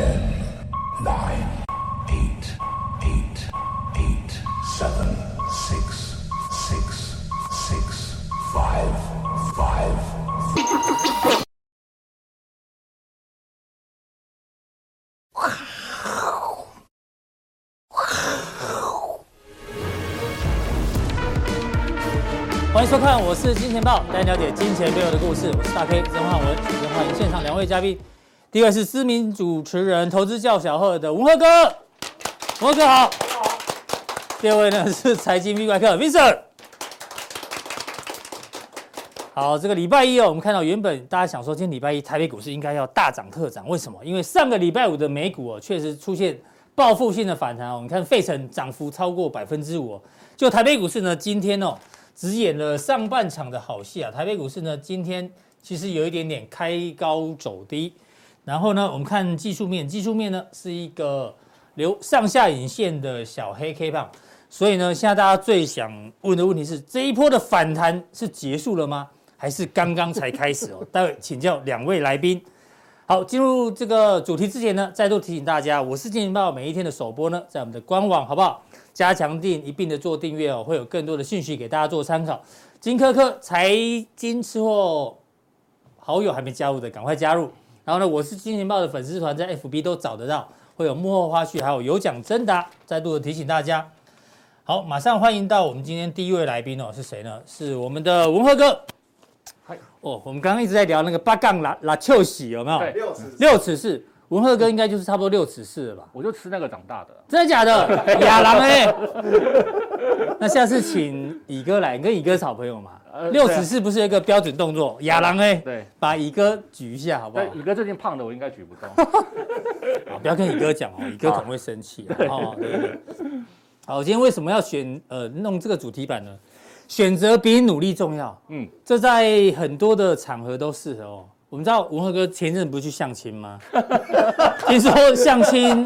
Ten, nine, eight, eight, eight, seven, six, six, six, five, five. 欢迎收看，我是金钱豹，带你了解金钱背后的故事。我是大 K 曾焕文，首先欢迎现场两位嘉宾。第一位是知名主持人、投资叫小贺的吴赫哥，吴赫哥好。第二位呢是财经 V 怪客 Vincent。好，这个礼拜一哦，我们看到原本大家想说，今天礼拜一台北股市应该要大涨特涨，为什么？因为上个礼拜五的美股哦，确实出现报复性的反弹哦。你看费城涨幅超过百分之五，就台北股市呢，今天哦。只演了上半场的好戏啊！台北股市呢，今天其实有一点点开高走低，然后呢，我们看技术面，技术面呢是一个留上下影线的小黑 K 棒，所以呢，现在大家最想问的问题是：这一波的反弹是结束了吗？还是刚刚才开始哦？待会请教两位来宾。好，进入这个主题之前呢，再度提醒大家，我是金钱豹，每一天的首播呢，在我们的官网，好不好？加强订一并的做订阅哦，会有更多的讯息给大家做参考。金科科财经吃货好友还没加入的，赶快加入。然后呢，我是金钱豹的粉丝团，在 FB 都找得到，会有幕后花絮，还有有奖征答。再度的提醒大家，好，马上欢迎到我们今天第一位来宾哦，是谁呢？是我们的文赫哥。嗨，哦，我们刚刚一直在聊那个八杠拉拉秋喜有没有？对，六尺六尺四。文赫哥应该就是差不多六尺四了吧？我就吃那个长大的，真的假的？亚郎哎，那下次请乙哥来，你跟乙哥是好朋友嘛？六尺是不是一个标准动作？亚郎哎，对，把乙哥举一下好不好？乙哥最近胖的，我应该举不动。好，不要跟乙哥讲哦，乙哥可能会生气哦。对对对。好，今天为什么要选呃弄这个主题版呢？选择比努力重要。嗯，这在很多的场合都适合哦。我们知道文赫哥前阵不是去相亲吗？听说相亲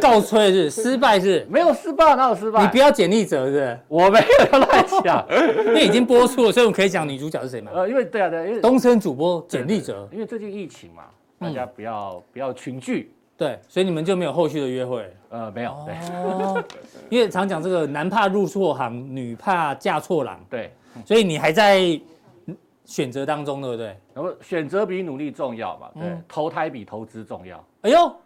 告吹是失败是？没有失败，哪有失败？你不要简历者是？我没有乱讲，因为已经播出了，所以我们可以讲女主角是谁吗？呃，因为对啊对，因为东森主播简历者，因为最近疫情嘛，大家不要不要群聚，对，所以你们就没有后续的约会？呃，没有。哦，因为常讲这个男怕入错行，女怕嫁错郎，对，所以你还在。选择当中，对不对？然后选择比努力重要嘛？对，嗯、投胎比投资重要。哎呦，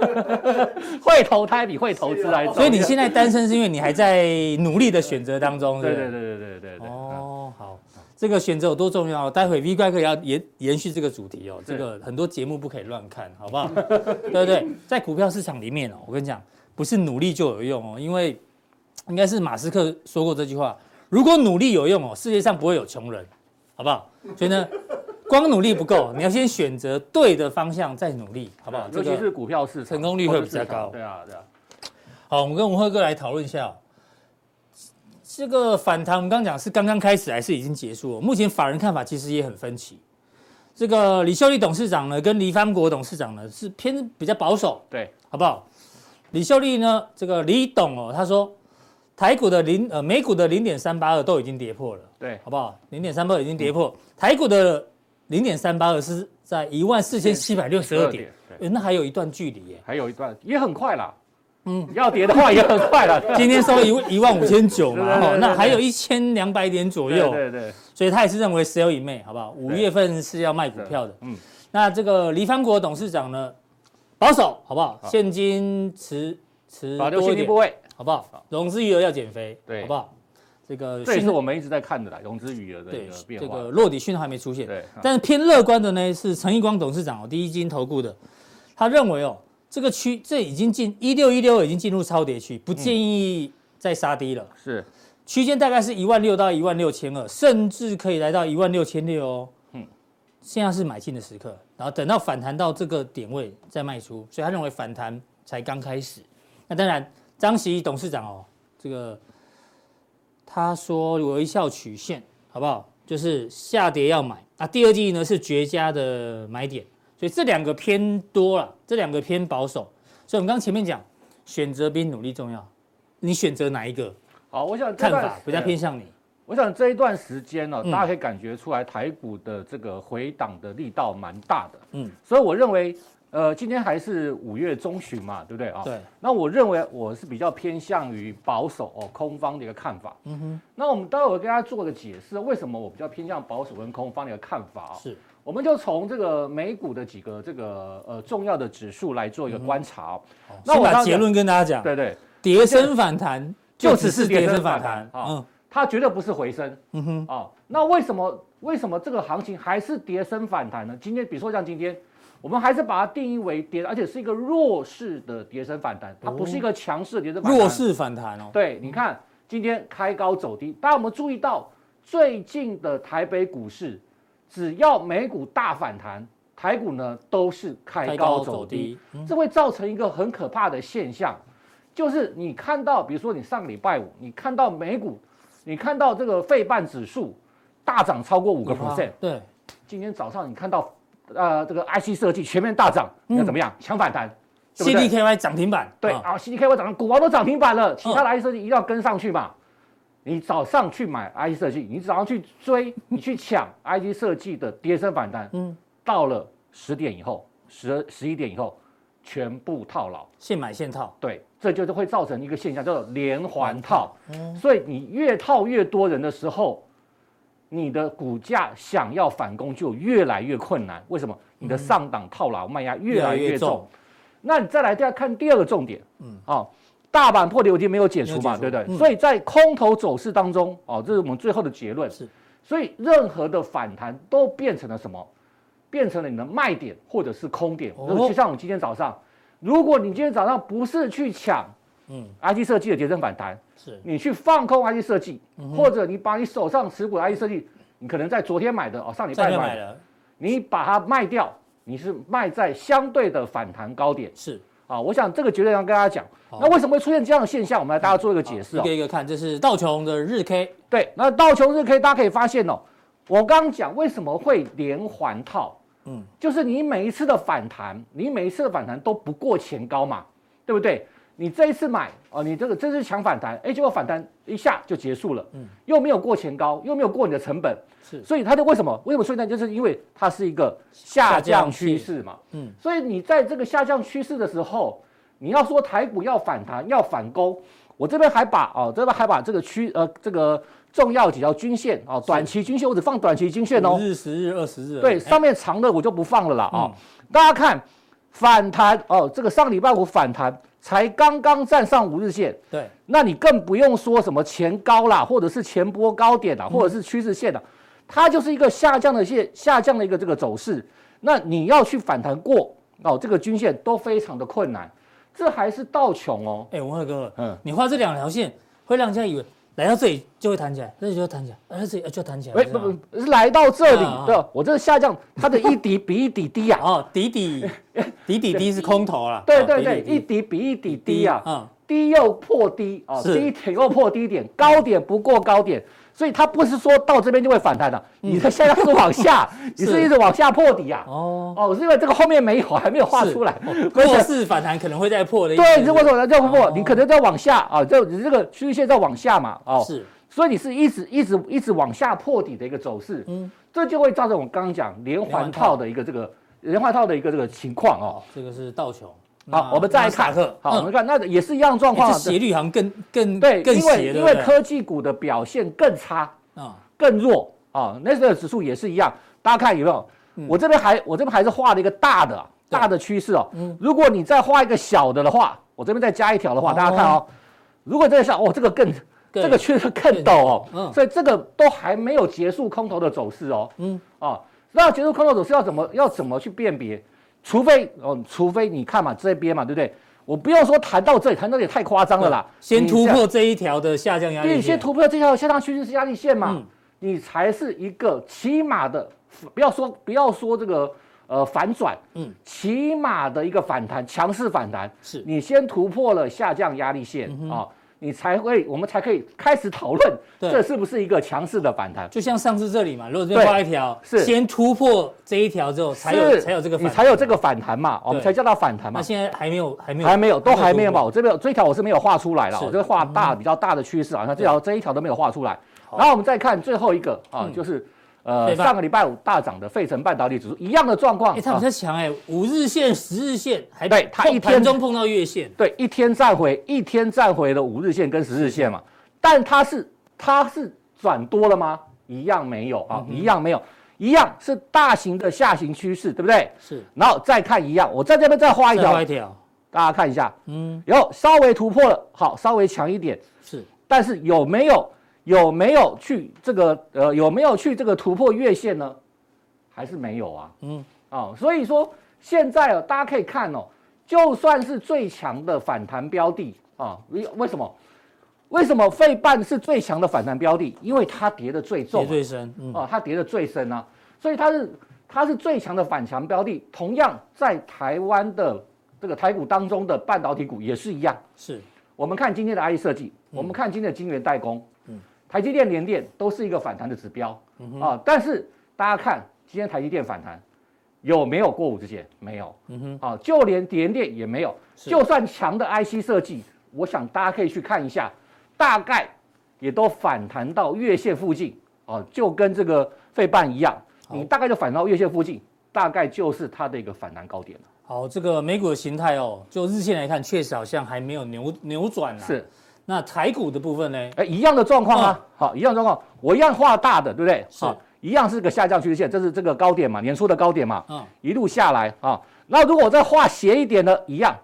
会投胎比会投资来重要。所以你现在单身是因为你还在努力的选择当中，对对对对对对对。哦，好，这个选择有多重要？待会 V 怪客也要延延续这个主题哦。这个很多节目不可以乱看，好不好？对不对？在股票市场里面哦，我跟你讲，不是努力就有用哦，因为应该是马斯克说过这句话：如果努力有用哦，世界上不会有穷人。好不好？所以呢，光努力不够，你要先选择对的方向再努力，好不好？尤其是股票市场，成功率会比较高。对啊，对啊。好，我们跟文辉哥来讨论一下哦，这个反弹，我们刚刚讲是刚刚开始还是已经结束了？目前法人看法其实也很分歧。这个李秀丽董事长呢，跟黎方国董事长呢是偏比较保守，对，好不好？李秀丽呢，这个李董哦，他说。台股的零呃美股的零点三八二都已经跌破了，对，好不好？零点三八二已经跌破，嗯、台股的零点三八二是在一万四千七百六十二点，那还有一段距离耶，还有一段也很快啦，嗯，要跌的话也很快了。今天收一一万五千九嘛，哈，那还有一千两百点左右，对对，对，所以他也是认为 sell in May，好不好？五月份是要卖股票的，嗯，那这个黎方国董事长呢，保守，好不好？好。现金持持多一点。好不好？融资余额要减肥，对，好不好？这个这也是我们一直在看的啦，融资余额的一个变化。这个落底讯号还没出现，对。但是偏乐观的呢是陈义光董事长哦，第一金投顾的，他认为哦，这个区这已经进一六一六已经进入超跌区，不建议再杀低了。是，区间大概是一万六到一万六千二，甚至可以来到一万六千六哦。嗯，现在是买进的时刻，然后等到反弹到这个点位再卖出，所以他认为反弹才刚开始。那当然。张锡董事长哦，这个他说微笑曲线好不好？就是下跌要买啊。第二季呢是绝佳的买点，所以这两个偏多了，这两个偏保守。所以我们刚刚前面讲，选择比努力重要，你选择哪一个？好，我想看法比较偏向你。我想这一段时间呢，大家可以感觉出来台股的这个回档的力道蛮大的。嗯，所以我认为。呃，今天还是五月中旬嘛，对不对啊？对。那我认为我是比较偏向于保守哦，空方的一个看法。嗯哼。那我们待会儿跟大家做个解释，为什么我比较偏向保守跟空方的一个看法啊？是。我们就从这个美股的几个这个呃重要的指数来做一个观察。嗯、那我把结论跟大家讲。对对。跌升反弹就只是跌升反弹啊，嗯，它绝对不是回升。嗯哼。啊，那为什么为什么这个行情还是跌升反弹呢？今天比如说像今天。我们还是把它定义为跌，而且是一个弱势的跌升反弹，它不是一个强势的跌升反弹。弱势反弹哦。对，你看今天开高走低，大家有没有注意到最近的台北股市，只要美股大反弹，台股呢都是开高走低，这会造成一个很可怕的现象，就是你看到，比如说你上个礼拜五，你看到美股，你看到这个费半指数大涨超过五个 percent，对，今天早上你看到。呃，这个 IC 设计全面大涨，你要怎么样？抢、嗯、反弹，CDKY 涨停板，对啊，CDKY 涨，股王都涨停板了，其他的 IC 设计一定要跟上去嘛。你早上去买 IC 设计，你早上去追，你去抢 IC 设计的跌升反弹，嗯，到了十点以后，十十一点以后，全部套牢，现买现套，对，这就是会造成一个现象，叫做连环套。嗯，所以你越套越多人的时候。你的股价想要反攻就越来越困难，为什么？你的上档套牢卖压越来越重。那你再来再看第二个重点，嗯，好，大盘破底我已经没有解除嘛，除对不对？嗯、所以在空头走势当中，哦，这是我们最后的结论。是，所以任何的反弹都变成了什么？变成了你的卖点或者是空点。哦、就像我们今天早上，如果你今天早上不是去抢。嗯，IC 设计的跌升反弹，是。你去放空 IC 设计，嗯、或者你把你手上持股的 IC 设计，你可能在昨天买的哦，上礼拜买的，你把它卖掉，你是卖在相对的反弹高点，是。啊，我想这个绝对要跟大家讲。好。那为什么会出现这样的现象？我们来大家做一个解释、哦、一个一个看，这是道琼的日 K，对，那道琼日 K 大家可以发现哦，我刚刚讲为什么会连环套，嗯，就是你每一次的反弹，你每一次的反弹都不过前高嘛，对不对？你这一次买哦，你这个这是抢反弹，哎，结果反弹一下就结束了，嗯，又没有过前高，又没有过你的成本，是，所以它就为什么？为什么出现？就是因为它是一个下降趋势嘛，嗯，所以你在这个下降趋势的时候，你要说台股要反弹要反攻，我这边还把哦，这边还把这个区呃这个重要几条均线哦，短期均线我只放短期均线哦，日、十日、二十日，对，上面长的我就不放了啦啊，大家看反弹哦，这个上礼拜五反弹。才刚刚站上五日线，对，那你更不用说什么前高啦，或者是前波高点啦，或者是趋势线啦，它就是一个下降的线，下降的一个这个走势。那你要去反弹过哦，这个均线都非常的困难。这还是倒穷哦。哎，文赫哥，嗯，你画这两条线会让人家以为。来到这里就会弹起来，这里就会弹起来，来到这里就弹起来。哎，不不，是来到这里，对，我这个下降，它的一底比一底低啊。哦，底底，底底低是空头了。对对对，一底比一底低啊。嗯，低又破低啊，低点又破低点，高点不过高点。所以它不是说到这边就会反弹的，你的现在是往下，你是一直往下破底呀。哦哦，是因为这个后面没有，还没有画出来。弱势 反弹可能会再破的。对，如果说再破，你可能再往下啊，就你这个趋势线在往下嘛。哦，是。所以你是一直一直一直往下破底的一个走势。嗯，这就会造成我刚刚讲连环套的一个这个连环套的一个这个情况哦。这个是道琼。好，我们再来看。好，我们看，那也是一样状况。斜率好像更更对，因为因为科技股的表现更差啊，更弱啊。那个指数也是一样，大家看有没有？我这边还我这边还是画了一个大的大的趋势哦。如果你再画一个小的的话，我这边再加一条的话，大家看哦。如果这个小，哦，这个更这个趋势更陡哦。所以这个都还没有结束空头的走势哦。嗯啊，那要结束空头走势要怎么要怎么去辨别？除非哦，除非你看嘛，这边嘛，对不对？我不要说谈到这里，谈到这里太夸张了啦。先突破这一条的下降压力线，对，先突破这条下降趋势压力线嘛，嗯、你才是一个起码的，不要说不要说这个呃反转，嗯，起码的一个反弹，强势反弹，是你先突破了下降压力线啊。嗯哦你才会，我们才可以开始讨论，这是不是一个强势的反弹？就像上次这里嘛，如果这边画一条，是。先突破这一条之后，才有才有这个，你才有这个反弹嘛，我们才叫它反弹嘛。那现在还没有，还没有，还没有，都还没有嘛。我这边这一条我是没有画出来了，我这画大比较大的趋势啊，像这条这一条都没有画出来。然后我们再看最后一个啊，就是呃上个礼拜五大涨的费城半导体指数一样的状况。哎，它比较强哎，五日线、十日线还对它一天中碰到月线，对，一天站回一天站回了五日线跟十日线嘛。但它是它是转多了吗？一样没有啊，一样没有，一样是大型的下行趋势，对不对？是。然后再看一样，我在这边再画一条。大家看一下，嗯，然后稍微突破了，好，稍微强一点，是，但是有没有有没有去这个呃有没有去这个突破月线呢？还是没有啊，嗯，哦，所以说现在哦，大家可以看哦，就算是最强的反弹标的啊，为为什么？为什么费半是最强的反弹标的？因为它跌的最重，跌最深，嗯，哦，它跌的最深啊，所以它是它是最强的反强标的。同样在台湾的。这个台股当中的半导体股也是一样，是我们看今天的 IE 设计，嗯、我们看今天的晶圆代工，嗯，台积电、联电都是一个反弹的指标，嗯啊，但是大家看今天台积电反弹有没有过五日线？没有，嗯哼，啊，就连联电也没有，就算强的 IC 设计，我想大家可以去看一下，大概也都反弹到月线附近，啊，就跟这个费半一样，你大概就反弹到月线附近，大概就是它的一个反弹高点了。好，这个美股的形态哦，就日线来看，确实好像还没有扭扭转呢。是，那台股的部分呢？哎，一样的状况啊。好，一样状况，我一样画大的，对不对？好，一样是个下降趋势线，这是这个高点嘛，年初的高点嘛。嗯。一路下来啊，那如果我再画斜一点的，一样，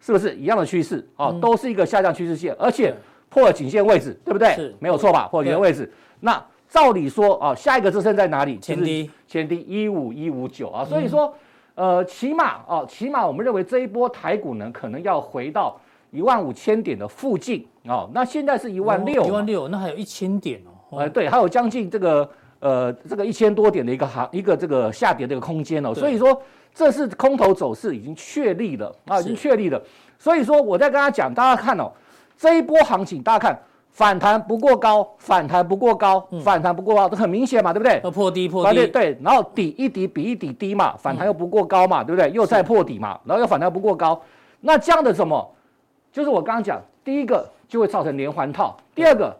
是不是一样的趋势？啊，都是一个下降趋势线，而且破了颈线位置，对不对？是，没有错吧？破了颈线位置。那照理说啊，下一个支撑在哪里？前低，前低一五一五九啊，所以说。呃，起码啊，起码我们认为这一波台股呢，可能要回到一万五千点的附近哦。那现在是一万六，一万六，那还有一千点哦。呃，对，还有将近这个呃这个一千多点的一个行一个这个下跌的一个空间哦。所以说这是空头走势已经确立了啊，已经确立了。所以说我在跟大家讲，大家看哦，这一波行情，大家看。反弹不过高，反弹不过高，嗯、反弹不过高，这很明显嘛，对不对？要破低破低，对，然后底一底比一底低嘛，反弹又不过高嘛，嗯、对不对？又再破底嘛，然后又反弹不过高，那这样的什么？就是我刚刚讲，第一个就会造成连环套，第二个，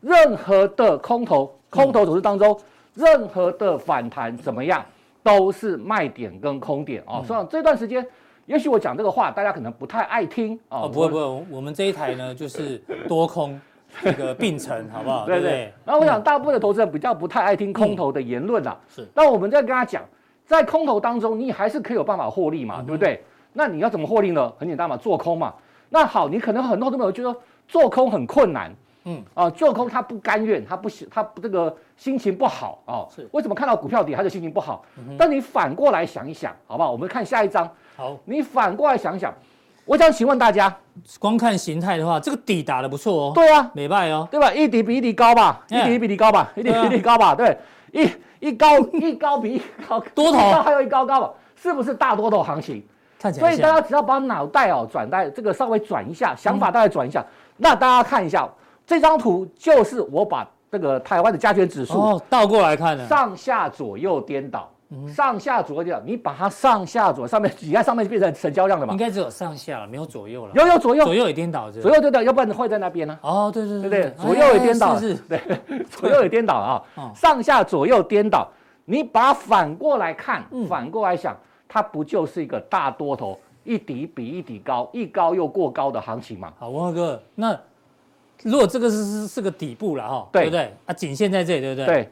任何的空头空头走势当中，嗯、任何的反弹怎么样，都是卖点跟空点哦。所以、嗯、这段时间，也许我讲这个话，大家可能不太爱听哦。不会不会，我们这一台呢，就是多空。这个并存好不好？对对，对。然后我想，大部分的投资人比较不太爱听空头的言论啦。是。那我们再跟他讲，在空头当中，你还是可以有办法获利嘛，对不对？那你要怎么获利呢？很简单嘛，做空嘛。那好，你可能很多都没有觉得做空很困难。嗯。啊，做空他不甘愿，他不喜，他这个心情不好啊。是。为什么看到股票底他就心情不好？但你反过来想一想，好不好？我们看下一张。好。你反过来想一想。我想请问大家，光看形态的话，这个底打得不错哦。对啊，美败哦，对吧？一底比一底高吧，一底比一底高吧，一底比一底高吧，对，一一高一高比一高，多头还有一高高吧，是不是大多头行情？看起来。所以大家只要把脑袋哦转带这个稍微转一下，想法大概转一下，那大家看一下这张图，就是我把这个台湾的加权指数哦倒过来看的，上下左右颠倒。上下左右，你把它上下左上面挤在上面变成成交量了嘛？应该只有上下了，没有左右了。有有左右，左右也颠倒，左右颠倒，要不然会在那边呢？哦，对对对对，左右也颠倒，是 对，左右也颠倒啊。上下左右颠倒，你把它反过来看，反过来想，它不就是一个大多头，一底比一底高，一高又过高的行情嘛？好，文浩哥，那如果这个是是是个底部了哈，对不对？啊，颈线在这里，对不对？对。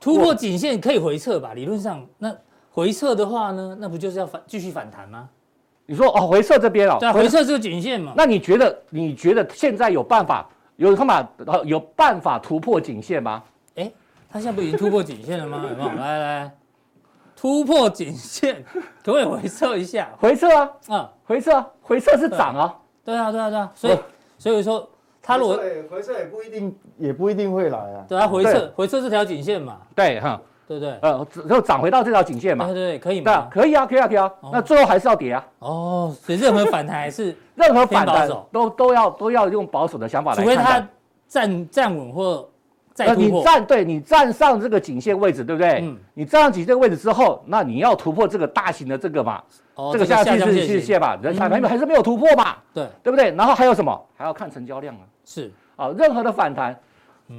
突破颈线可以回撤吧？理论上，那回撤的话呢？那不就是要反继续反弹吗？你说哦，回撤这边哦，对，回撤这个颈线嘛。那你觉得？你觉得现在有办法有办法有办法突破颈线吗？哎，他现在不已经突破颈线了吗？有没有？来来，突破颈线，可不可以回撤一下？回撤啊，啊，回撤，回撤是涨啊。对啊，对啊，对啊。所以，所以说。它如果回撤也不一定，也不一定会来啊。对啊，回撤回撤这条颈线嘛。对哈，对不对？呃，就涨回到这条颈线嘛。对对，可以吗？可以啊，可以啊，可以啊。那最后还是要跌啊。哦，所以任何反弹 还是任何反弹都都要都要用保守的想法来看。除非它站站稳或再突破。你站对，你站上这个颈线位置，对不对？嗯。你站上颈线位置之后，那你要突破这个大型的这个嘛，这个下降趋势线吧，人才没还是没有突破嘛。对，对不对？然后还有什么？还要看成交量啊。是。啊，任何的反弹，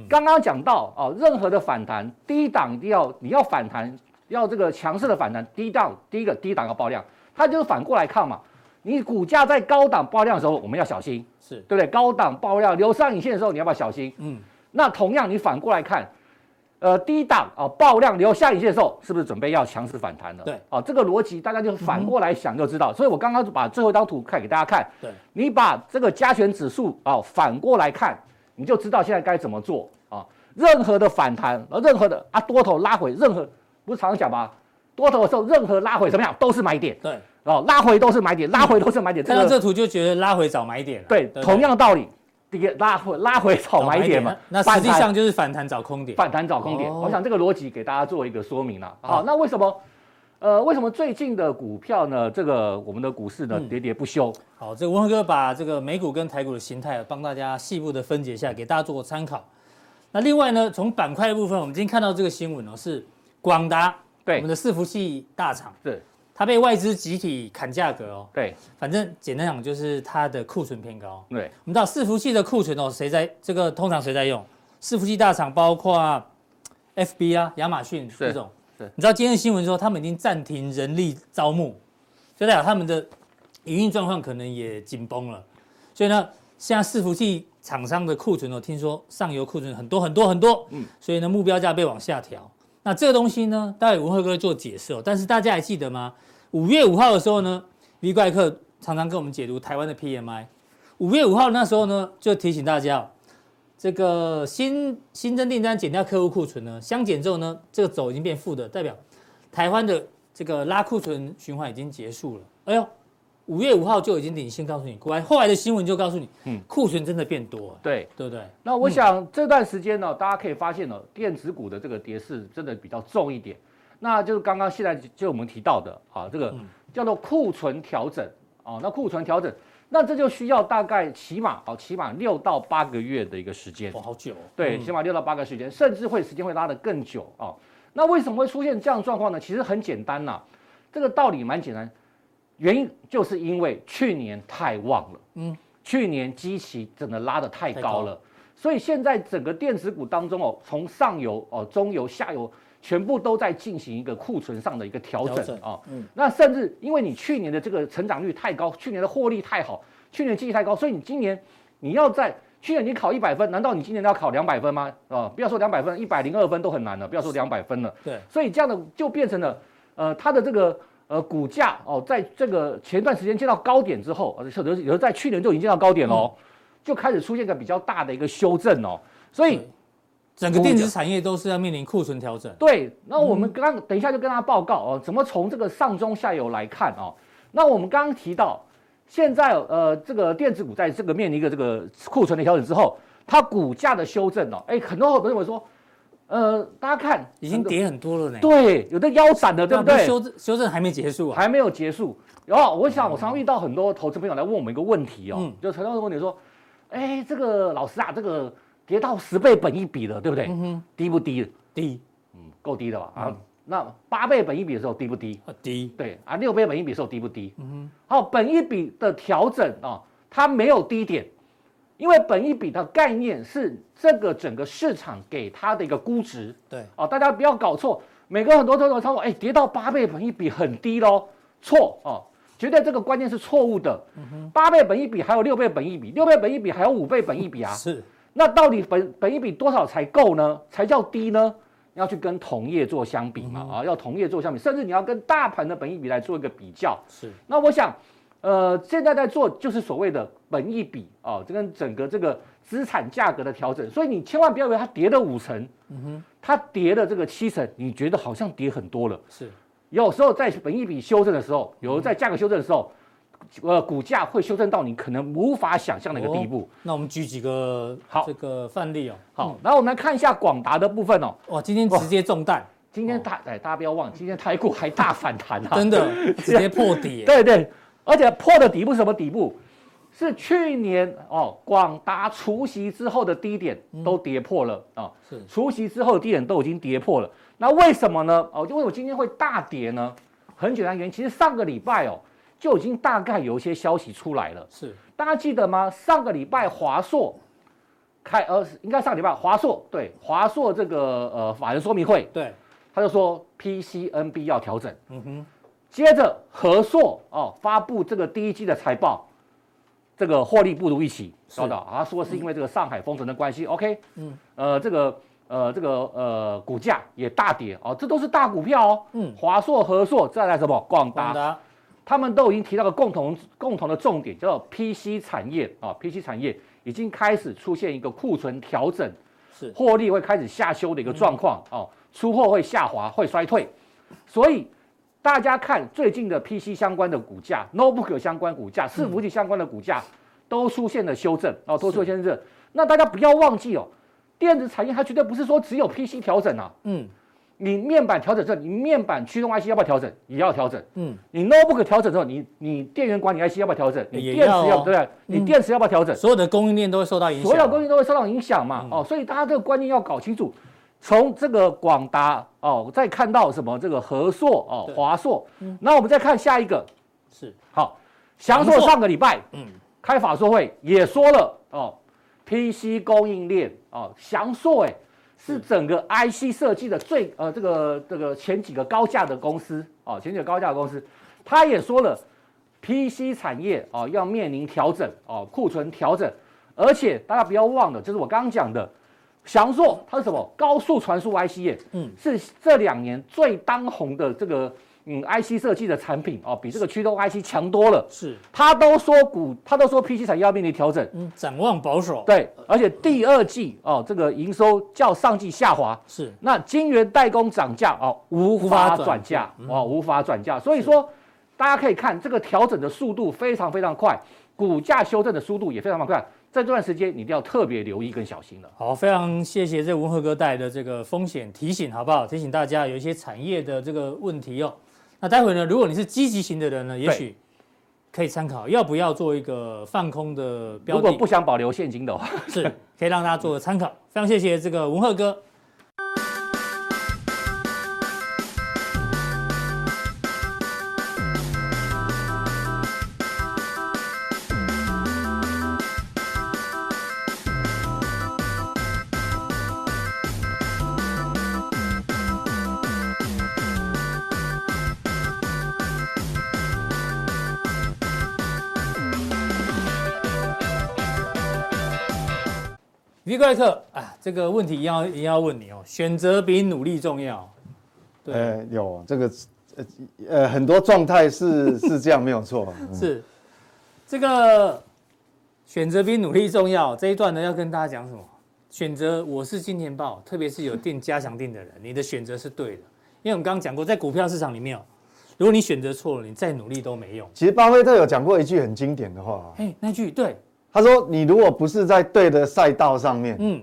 刚刚讲到啊，任何的反弹低档要你要反弹要这个强势的反弹，低档第一个低档要爆量，它就是反过来看嘛。你股价在高档爆量的时候，我们要小心，是对不对？高档爆量留上影线的时候，你要不要小心？嗯，那同样你反过来看，呃，低档啊、哦、爆量留下影线的时候，是不是准备要强势反弹了？对，哦，这个逻辑大家就反过来想就知道。嗯、所以我刚刚把最后一张图看给大家看。对，你把这个加权指数啊、哦、反过来看，你就知道现在该怎么做啊、哦。任何的反弹，任何的啊多头拉回，任何不是常常讲吗？多头的时候，任何拉回怎么样都是买点。对。哦，拉回都是买点，拉回都是买点。看到这图就觉得拉回找买点。对，同样的道理，第一拉回拉回找买点嘛。那实际上就是反弹找空点。反弹找空点，我想这个逻辑给大家做一个说明了。好，那为什么？呃，为什么最近的股票呢？这个我们的股市呢喋喋不休。好，这个文赫哥把这个美股跟台股的形态帮大家细部的分解一下，给大家做个参考。那另外呢，从板块的部分，我们今天看到这个新闻哦，是广达，对，我们的伺服器大厂，对。它被外资集体砍价格哦，对，反正简单讲就是它的库存偏高。对，我们知道伺服器的库存哦，谁在这个通常谁在用？伺服器大厂包括 FB 啊、亚马逊这种。是，你知道今天的新闻说他们已经暂停人力招募，就代表他们的营运状况可能也紧绷了。所以呢，现在伺服器厂商的库存哦，听说上游库存很多很多很多，嗯，所以呢目标价被往下调。那这个东西呢，待会文赫哥会做解释哦。但是大家还记得吗？五月五号的时候呢，V 怪客常常跟我们解读台湾的 PMI。五月五号那时候呢，就提醒大家，这个新新增订单减掉客户库存呢，相减之后呢，这个走已经变负的，代表台湾的这个拉库存循环已经结束了。哎呦，五月五号就已经领先告诉你，果然后来的新闻就告诉你，嗯，库存真的变多了，对对不对？那我想这段时间呢，大家可以发现呢，电子股的这个跌势真的比较重一点。那就是刚刚现在就我们提到的啊，这个叫做库存调整啊。那库存调整，那这就需要大概起码啊，起码六到八个月的一个时间。哦，好久。对，起码六到八个时间，甚至会时间会拉得更久啊。那为什么会出现这样状况呢？其实很简单呐，这个道理蛮简单，原因就是因为去年太旺了，嗯，去年基期真的拉得太高了，所以现在整个电子股当中哦，从上游哦、中游、下游。全部都在进行一个库存上的一个调整啊，那甚至因为你去年的这个成长率太高，去年的获利太好，去年经济太高，所以你今年你要在去年你考一百分，难道你今年要考两百分吗？啊、哦，不要说两百分，一百零二分都很难了，不要说两百分了。对，所以这样的就变成了，呃，它的这个呃股价哦，在这个前段时间见到高点之后，有的有的在去年就已经见到高点喽，嗯、就开始出现一个比较大的一个修正哦，所以。整个电子产业都是要面临库存调整。对，那我们刚刚等一下就跟大家报告哦，怎么从这个上中下游来看哦。那我们刚刚提到，现在呃这个电子股在这个面临一个这个库存的调整之后，它股价的修正哦，哎，很多朋友说，呃，大家看已经跌很多了呢。对，有的腰斩的，对不对？修正修正还没结束啊，还没有结束。然后我想，我常常遇到很多投资朋友来问我们一个问题哦，就常常问你说，哎，这个老师啊，这个。跌到十倍本一比了，对不对？嗯、哼低不低？低，嗯，够低的吧？嗯、啊，那八倍本一比的时候低不低？低，对啊，六倍本一比的时候低不低？嗯哼，好，本一比的调整啊，它没有低点，因为本一比的概念是这个整个市场给它的一个估值。对，啊，大家不要搞错，每个很多都有操作，哎，跌到八倍本一比很低喽，错哦，绝对这个观念是错误的。嗯哼，八倍本一比还有六倍本一比，六倍本一比还有五倍本一比啊。是。那到底本本益比多少才够呢？才叫低呢？要去跟同业做相比嘛？啊，要同业做相比，甚至你要跟大盘的本益比来做一个比较。是。那我想，呃，现在在做就是所谓的本益比啊，这跟整个这个资产价格的调整。所以你千万不要以为它跌了五成，嗯哼，它跌了这个七成，你觉得好像跌很多了。是。有时候在本益比修正的时候，有时候在价格修正的时候。呃，股价会修正到你可能无法想象的一个地步。哦、那我们举几个好这个范例哦。好，然后我们来看一下广达的部分哦。哇，今天直接中弹。今天大哎，大家不要忘，今天台股还大反弹啊！真的，直接破底。对对，而且破的底部是什么底部？是去年哦，广达除夕之后的低点都跌破了啊。哦、是除夕之后的低点都已经跌破了。那为什么呢？哦，因为我今天会大跌呢？很简单原因，其实上个礼拜哦。就已经大概有一些消息出来了，是。大家记得吗？上个礼拜华硕开呃，应该上礼拜华硕对华硕这个呃法人说明会，对，他就说 PCNB 要调整，嗯哼，接着和硕哦发布这个第一季的财报，这个获利不如预期，知道。啊，他说是因为这个上海封城的关系，OK，嗯，呃这个呃这个呃股价也大跌哦，这都是大股票哦，嗯，华硕、和硕再来什么？广达他们都已经提到个共同共同的重点，叫做 PC 产业啊，PC 产业已经开始出现一个库存调整，是。获利会开始下修的一个状况哦，出货会下滑会衰退，所以。大家看最近的 PC 相关的股价，Notebook 相关股价，伺服器相关的股价，都出现了修正哦，都出现修正。那大家不要忘记哦，电子产业它绝对不是说只有 PC 调整啊，嗯，你面板调整之后，你面板驱动 IC 要不要调整？也要调整，嗯，你 Notebook 调整之后，你你电源管理 IC 要不要调整？你电池要对不对？你电池要不要调整？所有的供应链都会受到影响，所有供应链都会受到影响嘛，哦，所以大家这个观念要搞清楚。从这个广达哦，再看到什么这个和硕哦，华硕，那我们再看下一个，是好，翔硕上个礼拜嗯开法说会也说了哦，PC 供应链哦，翔硕哎是整个 IC 设计的最呃这个这个前几个高价的公司哦，前几个高价的公司，他也说了 PC 产业哦要面临调整哦，库存调整，而且大家不要忘了，就是我刚刚讲的。翔硕它是什么？高速传输 IC 业，嗯，是这两年最当红的这个嗯 IC 设计的产品哦，比这个驱动 IC 强多了。是，他都说股，他都说 PC 产业要面临调整，嗯，展望保守。对，而且第二季哦，这个营收较上季下滑。是，那晶圆代工涨价哦，无法转嫁哦，无法转嫁。所以说，大家可以看这个调整的速度非常非常快，股价修正的速度也非常快。在这段时间，你一定要特别留意跟小心了。好，非常谢谢这文和哥带来的这个风险提醒，好不好？提醒大家有一些产业的这个问题哦。那待会呢，如果你是积极型的人呢，也许可以参考要不要做一个放空的标的。如果不想保留现金的话，是可以让大家做个参考。非常谢谢这个文鹤哥。怪客啊，这个问题要也要问你哦。选择比努力重要。对，欸、有这个呃呃很多状态是是这样没有错。嗯、是这个选择比努力重要这一段呢，要跟大家讲什么？选择我是金钱豹，特别是有定加强定的人，你的选择是对的。因为我们刚刚讲过，在股票市场里面哦，如果你选择错了，你再努力都没用。其实巴菲特有讲过一句很经典的话，哎，那句对。他说：“你如果不是在对的赛道上面，嗯，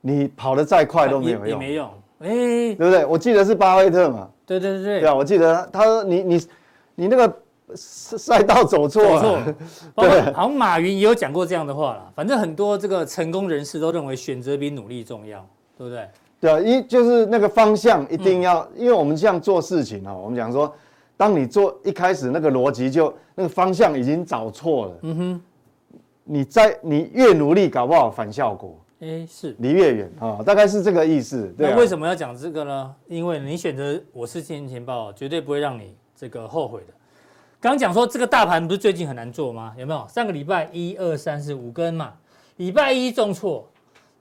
你跑得再快都没有用，也没用，哎，对不对？我记得是巴菲特嘛，对对对对，对啊，我记得他说你你你那个赛道走错了，对，好像马云也有讲过这样的话了。反正很多这个成功人士都认为选择比努力重要，对不对？对啊，一就是那个方向一定要，因为我们这样做事情啊，我们讲说，当你做一开始那个逻辑就那个方向已经找错了，嗯哼。”你在你越努力，搞不好反效果。哎，是离越远啊，大概是这个意思。对，那为什么要讲这个呢？因为你选择我是金钱豹，绝对不会让你这个后悔的。刚刚讲说这个大盘不是最近很难做吗？有没有？上个礼拜一二三四五根嘛，礼拜一重挫，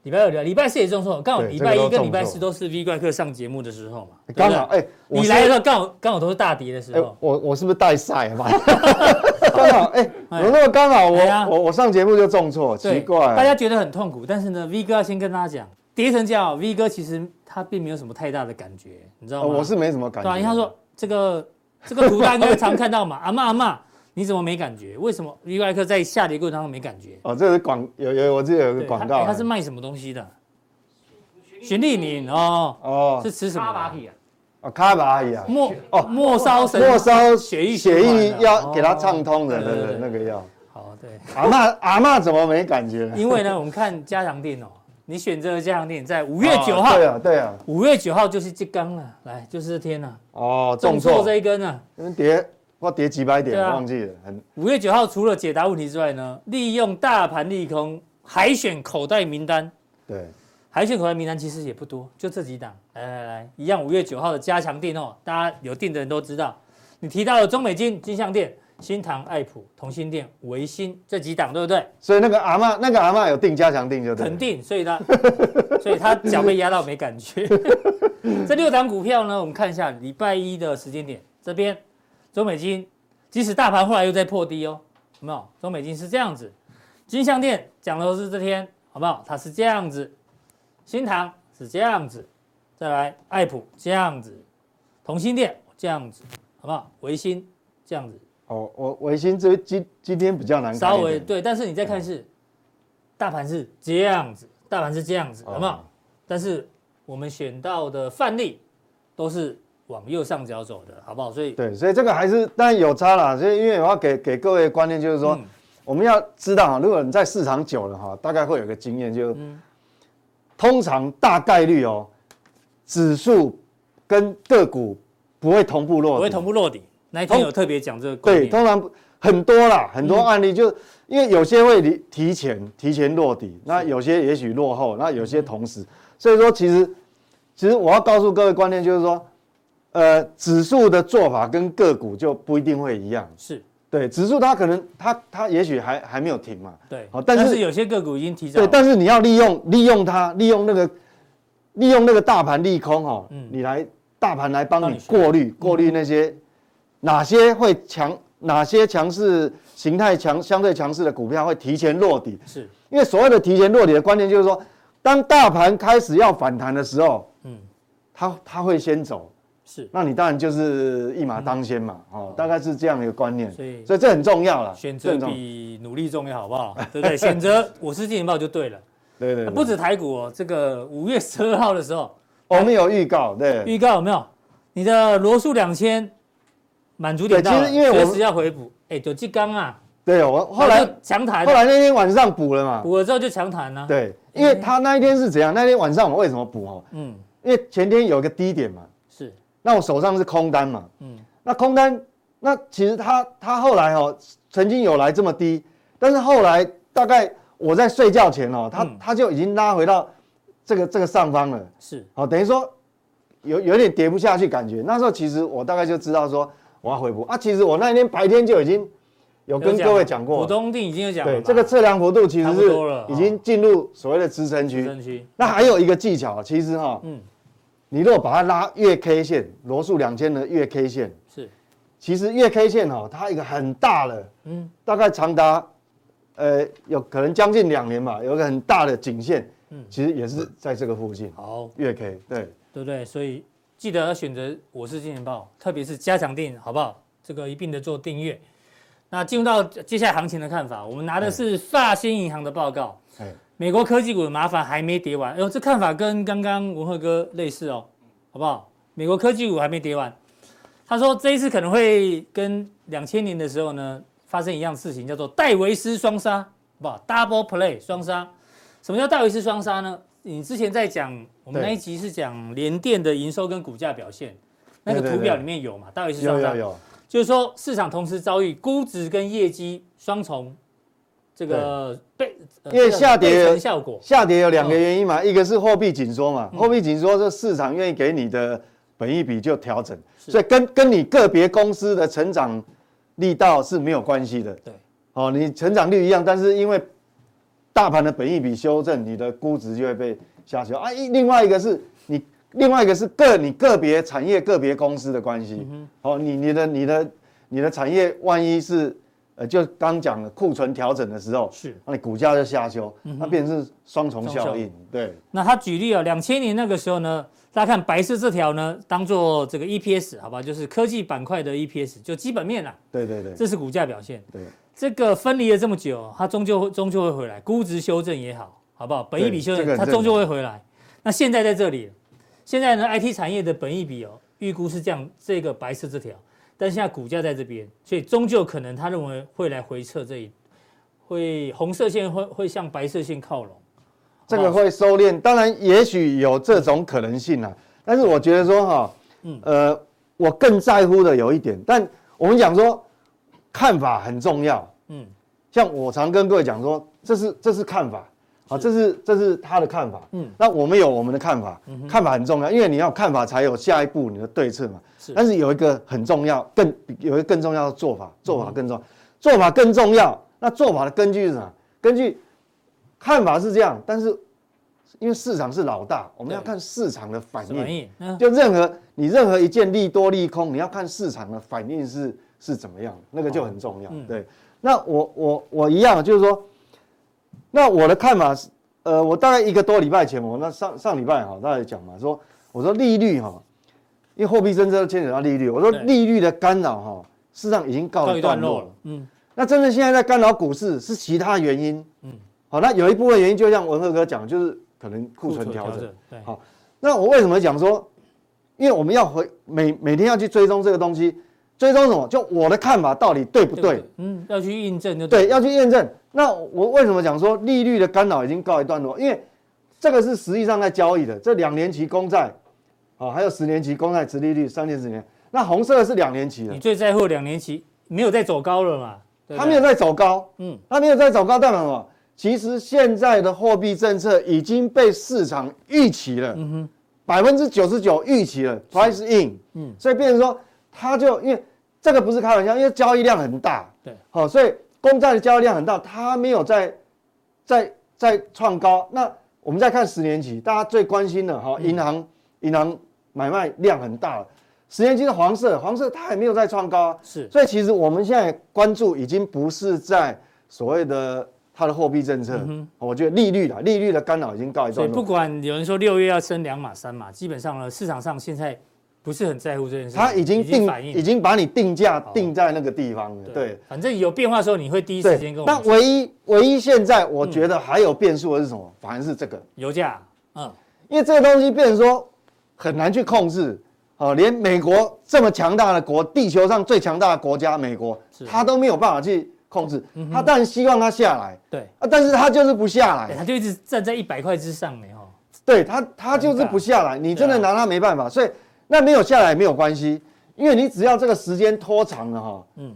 礼拜二、礼拜四也重挫，刚好礼拜一跟礼拜四都是 V 怪客上节目的时候嘛。刚好哎，你来的时候刚好刚好都是大跌的时候。我我是不是带赛嘛？刚好哎，有那么刚好我我我上节目就重挫，奇怪，大家觉得很痛苦。但是呢，V 哥要先跟大家讲，跌成这样，V 哥其实他并没有什么太大的感觉，你知道吗？我是没什么感觉。对啊，他说这个这个图大家常看到嘛，阿妈阿妈，你怎么没感觉？为什么 V 外科在下跌过程当中没感觉？哦，这是广有有我记得有个广告，他是卖什么东西的？循利宁哦哦，是吃什么？哦，卡巴阿姨啊，末哦末梢神末梢血液血液要给它畅通的，对对，那个药。好，对。阿妈阿妈怎么没感觉？因为呢，我们看加强錠哦，你选择的加强錠在五月九号。对啊，对啊。五月九号就是这根了，来就是这天了。哦，重挫这一根啊，跌，我跌几百点，忘记了。五月九号除了解答问题之外呢，利用大盘利空海选口袋名单，对，海选口袋名单其实也不多，就这几档。来来来，一样五月九号的加强定哦，大家有订的人都知道。你提到了中美金、金像电、新唐、爱普、同心电、维新这几档，对不对？所以那个阿嬷，那个阿嬷有定加强定就对。肯定，所以他，所以他脚被压到没感觉。这六档股票呢，我们看一下礼拜一的时间点，这边中美金，即使大盘后来又在破低哦，有没有？中美金是这样子，金像电讲的都是这天，好不好？它是这样子，新塘是这样子，再来爱普这样子，同心店这样子。好不好？维新这样子哦，我维新这今今天比较难看，稍微对，但是你再看是，大盘是这样子，大盘是这样子，好不好？但是我们选到的范例都是往右上角走的，好不好？所以对，所以这个还是当然有差啦。所以因为我要给给各位观念就是说，我们要知道哈，如果你在市场久了哈，大概会有个经验，就通常大概率哦，指数跟个股。不会同步落底，不会同步落底。那一天有特别讲这个。对，通常很多啦，很多案例就因为有些会提提前提前落底，那有些也许落后，那有些同时。所以说，其实其实我要告诉各位观念就是说，呃，指数的做法跟个股就不一定会一样。是对，指数它可能它它也许还还没有停嘛。对。好，但是有些个股已经提早。对，但是你要利用利用它，利用那个利用那个大盘利空哦，你来。大盘来帮你过滤过滤那些哪些会强，哪些强势形态强相对强势的股票会提前落底，是因为所谓的提前落底的关键就是说，当大盘开始要反弹的时候，嗯，它它会先走，是，那你当然就是一马当先嘛，哦，大概是这样的一个观念，所以所以这很重要了，选择比努力重要，好不好？对不对？选择我是金钱豹就对了，对对，不止台股哦，这个五月十二号的时候。我们有预告，对，预告有没有？你的罗素两千满足点到了，其实因为我随时要回补，哎，就金刚啊，对，我后来强弹，后来那天晚上补了嘛，补了之后就强弹了，对，因为他那一天是怎样？那天晚上我为什么补哦？嗯，因为前天有个低点嘛，是，那我手上是空单嘛，嗯，那空单，那其实他他后来哦，曾经有来这么低，但是后来大概我在睡觉前哦，他他就已经拉回到。这个这个上方了，是哦，等于说有有点跌不下去感觉。那时候其实我大概就知道说我要回补啊。其实我那一天白天就已经有跟各位讲过，股东定已经有讲了。对，这个测量幅度其实是已经进入所谓的支撑区。支撑区。那还有一个技巧，其实哈，嗯，你如果把它拉月 K 线，罗素两千的月 K 线是，其实月 K 线哈，它一个很大的，嗯，大概长达呃有可能将近两年吧，有一个很大的颈线。嗯，其实也是在这个附近。好，月 K，对对不对？所以记得要选择我是金钱豹，特别是加强錠，好不好？这个一并的做订阅。那进入到接下来行情的看法，我们拿的是发新银行的报告。哎，美国科技股的麻烦还没跌完。哎呦，这看法跟刚刚文鹤哥类似哦，好不好？美国科技股还没跌完，他说这一次可能会跟两千年的时候呢发生一样事情，叫做戴维斯双杀，好不好？Double Play 双杀。什么叫戴维斯双杀呢？你之前在讲，我们那一集是讲联电的营收跟股价表现，那个图表里面有嘛？戴维斯双杀，就是说市场同时遭遇估值跟业绩双重这个被，因为下跌效果，下跌有两个原因嘛，一个是货币紧缩嘛，货币紧缩是市场愿意给你的本益比就调整，所以跟跟你个别公司的成长力道是没有关系的。对，哦，你成长率一样，但是因为大盘的本益比修正，你的估值就会被下修。啊。一另外一个是你，另外一个是个你个别产业个别公司的关系。哦，你你的你的你的产业万一是呃，就刚讲的库存调整的时候，是，那你股价就下修，那变成是双重效应。对。那他举例啊，两千年那个时候呢，大家看白色这条呢，当做这个 EPS 好吧，就是科技板块的 EPS，就基本面啊。对对对。这是股价表现。对。这个分离了这么久，它终究终究会回来，估值修正也好，好不好？本益比修正，它终究会回来。那现在在这里，现在呢，IT 产业的本益比哦，预估是这样，这个白色这条，但现在股价在这边，所以终究可能他认为会来回撤这一，会红色线会会向白色线靠拢，这个会收敛。当然，也许有这种可能性啊，但是我觉得说哈，嗯，呃，我更在乎的有一点，但我们讲说。看法很重要，嗯，像我常跟各位讲说，这是这是看法，好，这是这是他的看法。嗯，那我们有我们的看法，看法很重要，因为你要看法才有下一步你的对策嘛。是，但是有一个很重要，更有一个更重要的做法，做法更重要，做法更重要。那做法的根据是什么？根据看法是这样，但是因为市场是老大，我们要看市场的反应。就任何你任何一件利多利空，你要看市场的反应是是怎么样，那个就很重要。对，那我我我一样，就是说。那我的看法是，呃，我大概一个多礼拜前，我那上上礼拜哈，大家讲嘛，说我说利率哈，因为货币政策牵扯到利率，我说利率的干扰哈，事实上已经告一段落了。嗯，那真正现在在干扰股市是其他原因。嗯，好，那有一部分原因就像文赫哥讲，就是可能库存调整。对，好，那我为什么讲说？因为我们要回每每天要去追踪这个东西。追踪什么？就我的看法到底对不对？嗯，要去验证就对。对，要去验证。那我为什么讲说利率的干扰已经告一段落？因为这个是实际上在交易的，这两年期公债，啊，还有十年期公债殖利率，三年十年。那红色的是两年期的。你最在乎两年期没有再走高了嘛？它没有再走高，嗯，它没有再走高，代表什么？其实现在的货币政策已经被市场预期了，嗯哼，百分之九十九预期了，price in，嗯，所以变成说。他就因为这个不是开玩笑，因为交易量很大，对，好，所以公债的交易量很大，它没有在在在创高。那我们再看十年期，大家最关心的哈，银行银行买卖量很大了，十年期的黄色，黄色它也没有在创高，是，所以其实我们现在关注已经不是在所谓的它的货币政策，嗯我觉得利率了，利率的干扰已经告一段落。不管有人说六月要升两码三码，基本上呢，市场上现在。不是很在乎这件事，他已经定已经，把你定价定在那个地方了。对，对，反正有变化的时候，你会第一时间跟我。那唯一唯一现在我觉得还有变数的是什么？嗯、反而是这个油价。嗯，因为这个东西变成说很难去控制。哦，连美国这么强大的国，地球上最强大的国家，美国，他都没有办法去控制。他当然希望它下来，对啊，但是他就是不下来，他就一直站在一百块之上没哦。对他，他就是不下来，你真的拿他没办法，所以。那没有下来也没有关系，因为你只要这个时间拖长了哈，嗯，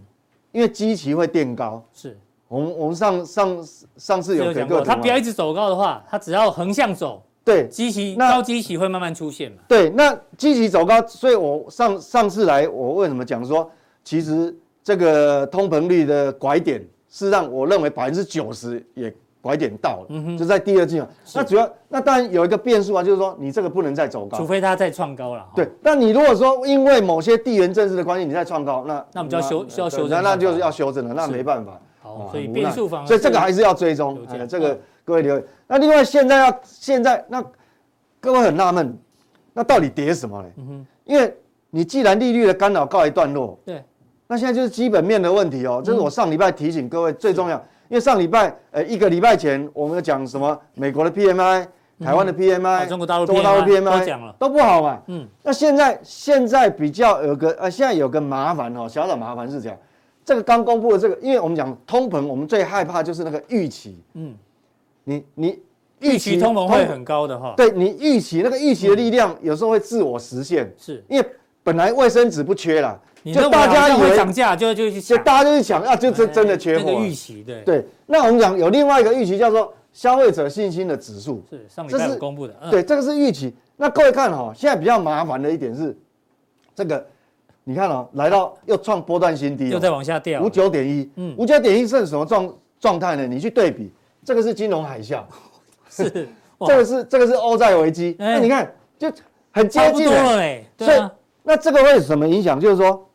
因为基期会垫高。是，我们我们上上上次有讲过，它不要一直走高的话，它只要横向走，对，基期高基期会慢慢出现嘛。对，那基期走高，所以我上上次来，我为什么讲说，其实这个通膨率的拐点，是让我认为百分之九十也。拐点到了，嗯哼，就在第二季嘛。那主要，那当然有一个变数啊，就是说你这个不能再走高，除非它再创高了。对，那你如果说因为某些地缘政治的关系，你再创高，那那我们就要修，需要修正，那就是要修正了，那没办法。好，所以变数方，所以这个还是要追踪。这个各位留意。那另外现在要现在那各位很纳闷，那到底跌什么呢？嗯哼，因为你既然利率的干扰告一段落，对，那现在就是基本面的问题哦。这是我上礼拜提醒各位最重要。因为上礼拜，呃，一个礼拜前，我们讲什么？美国的 PMI，台湾的 PMI，中国大陆 PMI 都讲了，都不好嘛。嗯，那现在现在比较有个，呃，现在有个麻烦哦，小小麻烦是这样，这个刚公布的这个，因为我们讲通膨，我们最害怕就是那个预期。嗯，你你预期通膨会很高的哈？对，你预期那个预期的力量有时候会自我实现，是因为本来卫生纸不缺了。就大家以为涨价，就就去抢，大家就去抢啊，就真真的缺货。这个预期，对对。那我们讲有另外一个预期，叫做消费者信心的指数，是上礼拜公布的。对，这个是预期。那各位看哈，现在比较麻烦的一点是，这个你看哦，来到又创波段新低，又在往下掉，五九点一，嗯，五九点一是什么状状态呢？你去对比，这个是金融海啸，是，这个是这个是欧债危机。那你看就很接近了，哎，所以那这个会有什么影响？就是说。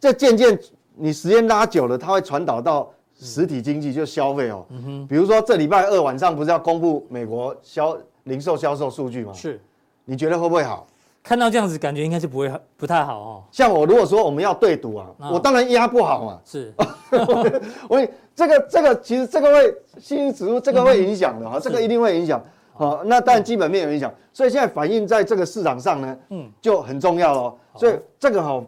这渐渐，你时间拉久了，它会传导到实体经济，就消费哦。嗯哼。比如说这礼拜二晚上不是要公布美国销零售销售数据吗？是。你觉得会不会好？看到这样子，感觉应该是不会不太好哦。像我如果说我们要对赌啊，我当然压不好嘛。是。我这个这个其实这个会信心指数这个会影响的哈，这个一定会影响。好，那当然基本面有影响，所以现在反映在这个市场上呢，嗯，就很重要喽。所以这个哈。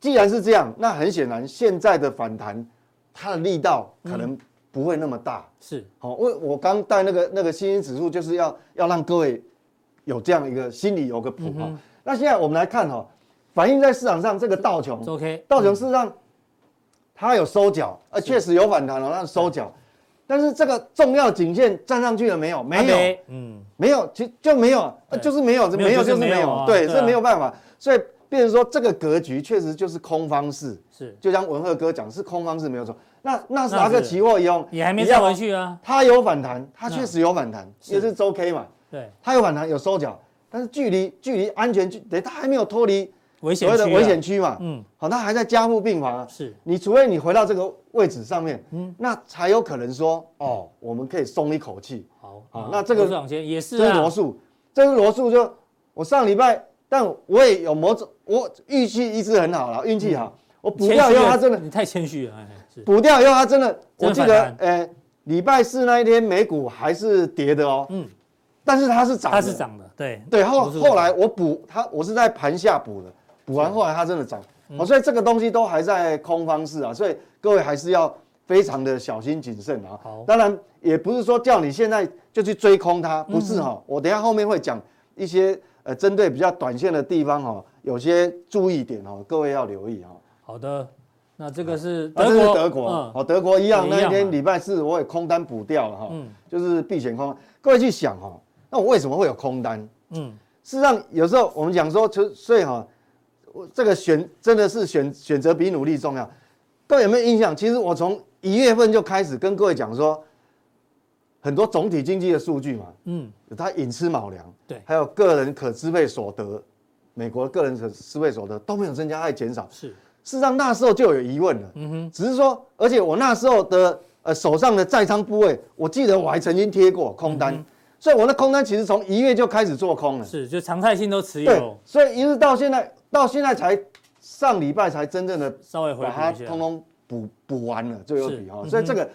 既然是这样，那很显然现在的反弹，它的力道可能不会那么大。是，好，我我刚带那个那个信心指数，就是要要让各位有这样一个心里有个谱哈。那现在我们来看哈，反映在市场上这个道琼，OK，道琼事实上它有收脚，呃，确实有反弹了，那收脚。但是这个重要颈线站上去了没有？没有，嗯，没有，其就没有，就是没有，没有就是没有，对，这没有办法，所以变成说这个格局确实就是空方式，是，就像文鹤哥讲是空方式没有错。那纳斯达克期货一样也还没站回去啊，它有反弹，它确实有反弹，也是周 K 嘛，对，它有反弹有收脚，但是距离距离安全距，等于它还没有脱离。危险区，危险区嘛，嗯，好，那还在加护病房啊。是，你除非你回到这个位置上面，嗯，那才有可能说，哦，我们可以松一口气。好，好，那这个也是，这是罗素，这是罗素。就我上礼拜，但我也有某种，我运气一直很好了，运气好。我补掉以后，它真的，你太谦虚了。补掉以后，它真的，我记得，呃，礼拜四那一天美股还是跌的哦，嗯，但是它是涨，它是涨的，对，对。后后来我补它，我是在盘下补的。补完后来它真的涨，哦，所以这个东西都还在空方式啊，所以各位还是要非常的小心谨慎啊。好，当然也不是说叫你现在就去追空它，不是哈。我等下后面会讲一些呃针对比较短线的地方哈，有些注意点哈，各位要留意哈。好的，那这个是德国，德国，哦，德国一样，那一天礼拜四我也空单补掉了哈，嗯就是避险空。各位去想哈，那我为什么会有空单？嗯，事实上有时候我们讲说，就所以哈。这个选真的是选选择比努力重要，各位有没有印象？其实我从一月份就开始跟各位讲说，很多总体经济的数据嘛，嗯，它寅吃卯粮，对，还有个人可支配所得，美国个人可支配所得都没有增加，还减少，是，事实上那时候就有疑问了，嗯哼，只是说，而且我那时候的呃手上的在仓部位，我记得我还曾经贴过空单，嗯、所以我的空单其实从一月就开始做空了，是，就常态性都持有，对，所以一直到现在。到现在才上礼拜才真正的稍微把它通通补补完了最后一笔哈，所以这个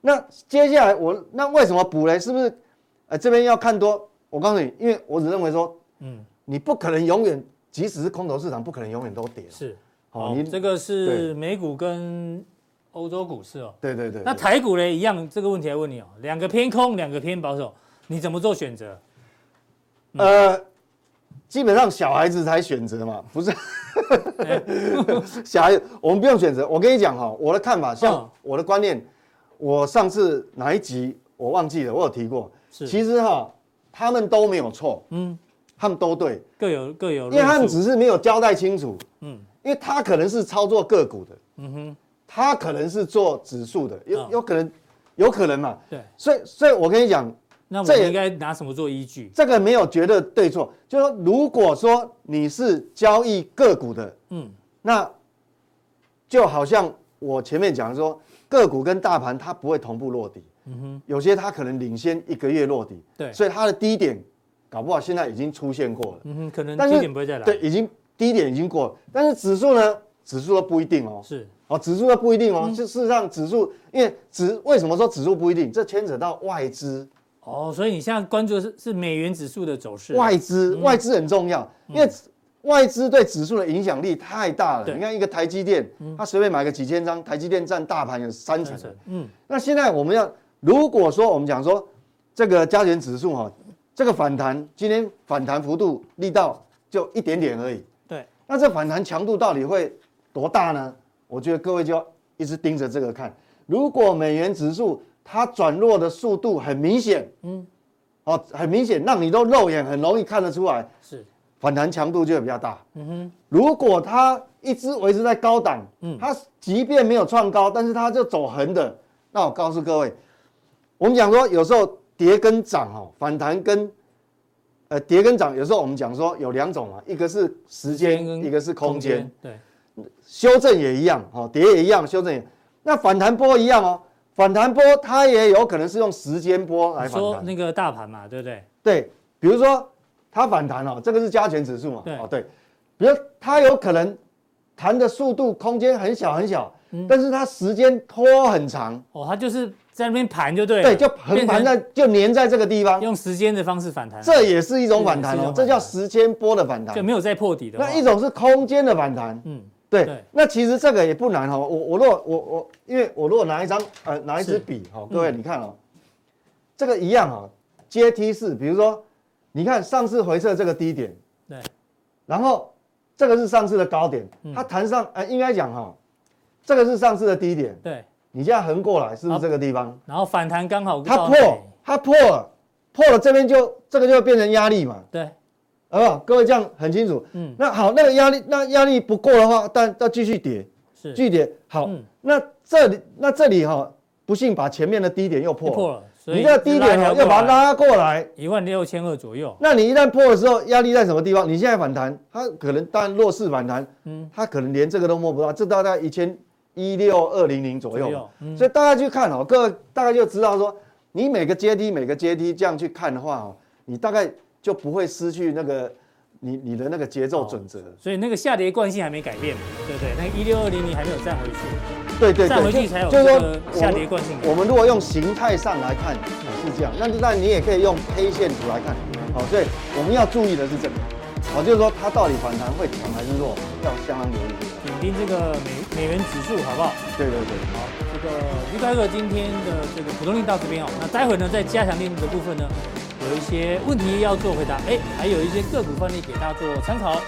那接下来我那为什么补呢？是不是？呃，这边要看多，我告诉你，因为我只认为说，嗯，你不可能永远，即使是空头市场，不可能永远都跌。是，好，你这个是美股跟欧洲股市哦。对对对。那台股呢？一样，这个问题来问你哦，两个偏空，两个偏保守，你怎么做选择？呃。基本上小孩子才选择嘛，不是？小孩子我们不用选择。我跟你讲哈，我的看法，像我的观念，我上次哪一集我忘记了，我有提过。是，其实哈，他们都没有错，嗯，他们都对，各有各有，因为他们只是没有交代清楚，嗯，因为他可能是操作个股的，嗯哼，他可能是做指数的，有有可能，有可能嘛，对，所以所以我跟你讲。那我们应该拿什么做依据？这个没有绝对对错，就是说，如果说你是交易个股的，嗯，那就好像我前面讲说，个股跟大盘它不会同步落底，嗯哼，有些它可能领先一个月落底，对，所以它的低点搞不好现在已经出现过了，嗯哼，可能低点不会再来，对，已经低点已经过了，但是指数呢，指数都不一定哦，是，哦，指数都不一定哦，就事实上指数，因为指为什么说指数不一定？这牵扯到外资。哦，所以你现在关注的是是美元指数的走势，外资外资很重要，因为外资对指数的影响力太大了。你看一个台积电，它随便买个几千张，台积电占大盘有三成。嗯，那现在我们要如果说我们讲说这个加权指数哈，这个反弹今天反弹幅度力道就一点点而已。对，那这反弹强度到底会多大呢？我觉得各位就要一直盯着这个看。如果美元指数它转弱的速度很明显，嗯，哦，很明显，让你都肉眼很容易看得出来，是。反弹强度就会比较大。嗯哼，如果它一直维持在高档，嗯，它即便没有创高，但是它就走横的，那我告诉各位，我们讲说有时候跌跟涨哦，反弹跟呃跌跟涨，有时候我们讲说有两种嘛，一个是时间，一个是空间，对，修正也一样，哦，跌也一样，修正也，那反弹波一样哦。反弹波它也有可能是用时间波来反弹，说那个大盘嘛，对不对？对，比如说它反弹哦，这个是加权指数嘛，对。哦对，比如它有可能弹的速度空间很小很小，嗯、但是它时间拖很长。哦，它就是在那边盘就对了，对，就横盘在就粘在这个地方，用时间的方式反弹，这也是一种反弹哦，这叫时间波的反弹，就没有再破底的。那一种是空间的反弹，嗯。对，对，那其实这个也不难哈。我我如果我我，因为我如果拿一张呃拿一支笔哈，各位你看哦，这个一样哈，阶梯式。比如说，你看上次回撤这个低点，对，然后这个是上次的高点，它弹上呃应该讲哈，这个是上次的低点，对，你这样横过来是不是这个地方？然后反弹刚好它破，它破了，破了这边就这个就会变成压力嘛。对，好不好？各位这样很清楚。嗯，那好，那个压力那压力不够的话，但要继续跌，是继续跌。好，嗯、那这里那这里哈，不幸把前面的低点又破了。破了。你这个低点哦，要把它拉过来一万六千二左右。那你一旦破的时候，压力在什么地方？你现在反弹，它可能当然弱势反弹，嗯，它可能连这个都摸不到，这大概一千一六二零零左右。所以大家去看哦，各位大概就知道说，你每个阶梯每个阶梯这样去看的话哦，你大概就不会失去那个你你的那个节奏准则。所以那个下跌惯性还没改变，对不对？那个一六二零零还没有站回去。对对对，就是说下跌惯性。我们如果用形态上来看是这样，那那你也可以用 K 线图来看，好，所以我们要注意的是这个，好，就是说它到底反弹会强还是弱，要相当留意。紧盯这个美美元指数，好不好？对对对，好，这个驴哥哥今天的这个普通令到这边哦，那待会呢在加强錠的部分呢，有一些问题要做回答，哎，还有一些个股范例给大家做参考。